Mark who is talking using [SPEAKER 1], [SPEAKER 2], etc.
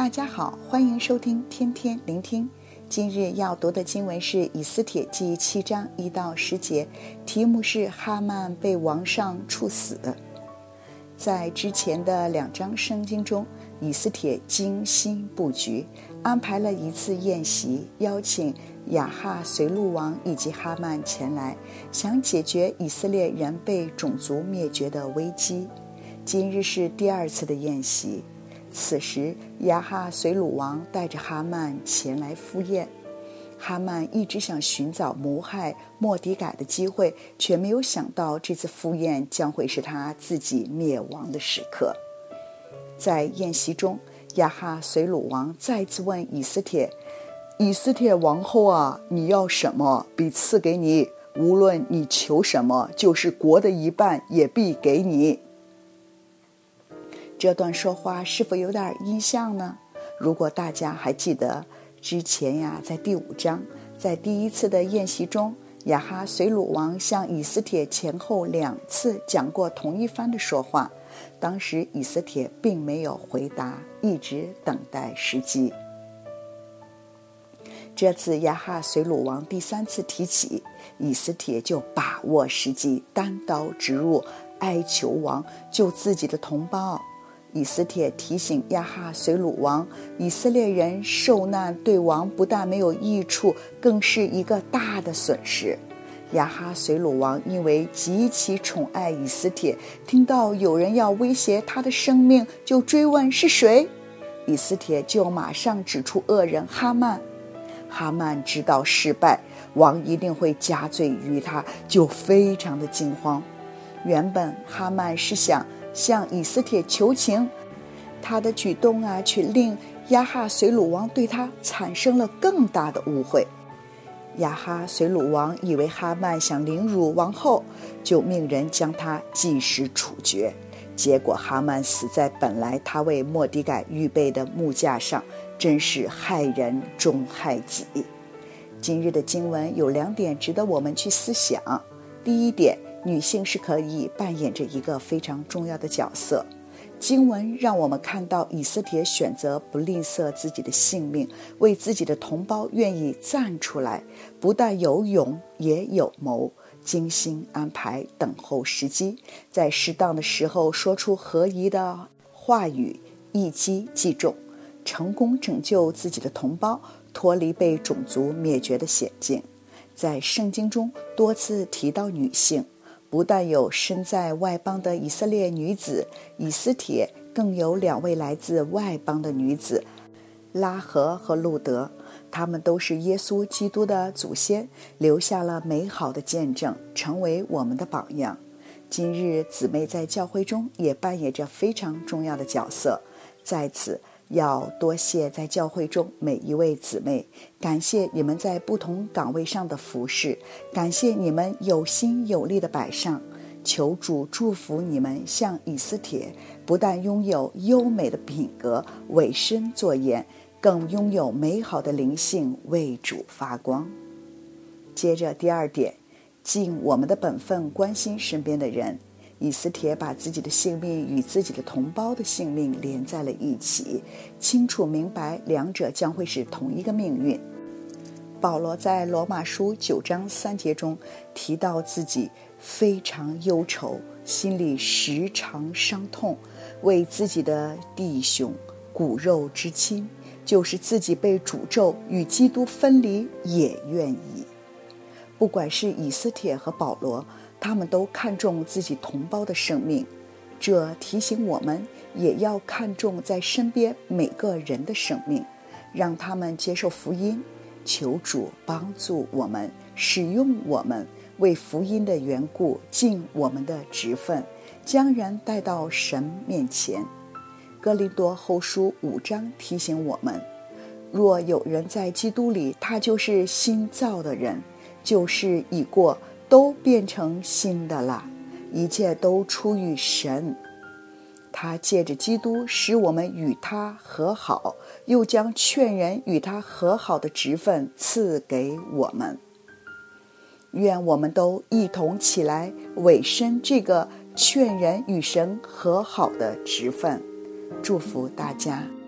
[SPEAKER 1] 大家好，欢迎收听天天聆听。今日要读的经文是《以斯帖记》七章一到十节，题目是哈曼被王上处死。在之前的两章圣经中，以斯帖精心布局，安排了一次宴席，邀请雅哈随路王以及哈曼前来，想解决以色列人被种族灭绝的危机。今日是第二次的宴席。此时，亚哈随鲁王带着哈曼前来赴宴。哈曼一直想寻找谋害莫迪改的机会，却没有想到这次赴宴将会是他自己灭亡的时刻。在宴席中，亚哈随鲁王再次问以斯帖：“以斯帖王后啊，你要什么，必赐给你；无论你求什么，就是国的一半，也必给你。”这段说话是否有点印象呢？如果大家还记得之前呀，在第五章，在第一次的宴席中，亚哈随鲁王向以斯帖前后两次讲过同一番的说话。当时以斯帖并没有回答，一直等待时机。这次亚哈随鲁王第三次提起，以斯帖就把握时机，单刀直入，哀求王救自己的同胞。以斯帖提醒亚哈随鲁王，以色列人受难对王不但没有益处，更是一个大的损失。亚哈随鲁王因为极其宠爱以斯帖，听到有人要威胁他的生命，就追问是谁。以斯帖就马上指出恶人哈曼。哈曼知道失败，王一定会加罪于他，就非常的惊慌。原本哈曼是想。向以斯帖求情，他的举动啊，却令亚哈随鲁王对他产生了更大的误会。亚哈随鲁王以为哈曼想凌辱王后，就命人将他即时处决。结果哈曼死在本来他为莫底改预备的木架上，真是害人终害己。今日的经文有两点值得我们去思想。第一点。女性是可以扮演着一个非常重要的角色。经文让我们看到以斯帖选择不吝啬自己的性命，为自己的同胞愿意站出来，不但有勇，也有谋，精心安排，等候时机，在适当的时候说出合宜的话语，一击即中，成功拯救自己的同胞，脱离被种族灭绝的险境。在圣经中多次提到女性。不但有身在外邦的以色列女子以斯帖，更有两位来自外邦的女子拉合和路德，她们都是耶稣基督的祖先，留下了美好的见证，成为我们的榜样。今日姊妹在教会中也扮演着非常重要的角色，在此。要多谢在教会中每一位姊妹，感谢你们在不同岗位上的服侍，感谢你们有心有力的摆上。求主祝福你们，像以斯帖，不但拥有优美的品格，委身作盐，更拥有美好的灵性，为主发光。接着第二点，尽我们的本分，关心身边的人。以斯帖把自己的性命与自己的同胞的性命连在了一起，清楚明白两者将会是同一个命运。保罗在罗马书九章三节中提到自己非常忧愁，心里时常伤痛，为自己的弟兄骨肉之亲，就是自己被诅咒与基督分离，也愿意。不管是以斯帖和保罗。他们都看重自己同胞的生命，这提醒我们也要看重在身边每个人的生命，让他们接受福音，求主帮助我们，使用我们，为福音的缘故尽我们的职分，将人带到神面前。哥林多后书五章提醒我们：若有人在基督里，他就是新造的人，就是已过。都变成新的了，一切都出于神。他借着基督使我们与他和好，又将劝人与他和好的职分赐给我们。愿我们都一同起来委身这个劝人与神和好的职分。祝福大家。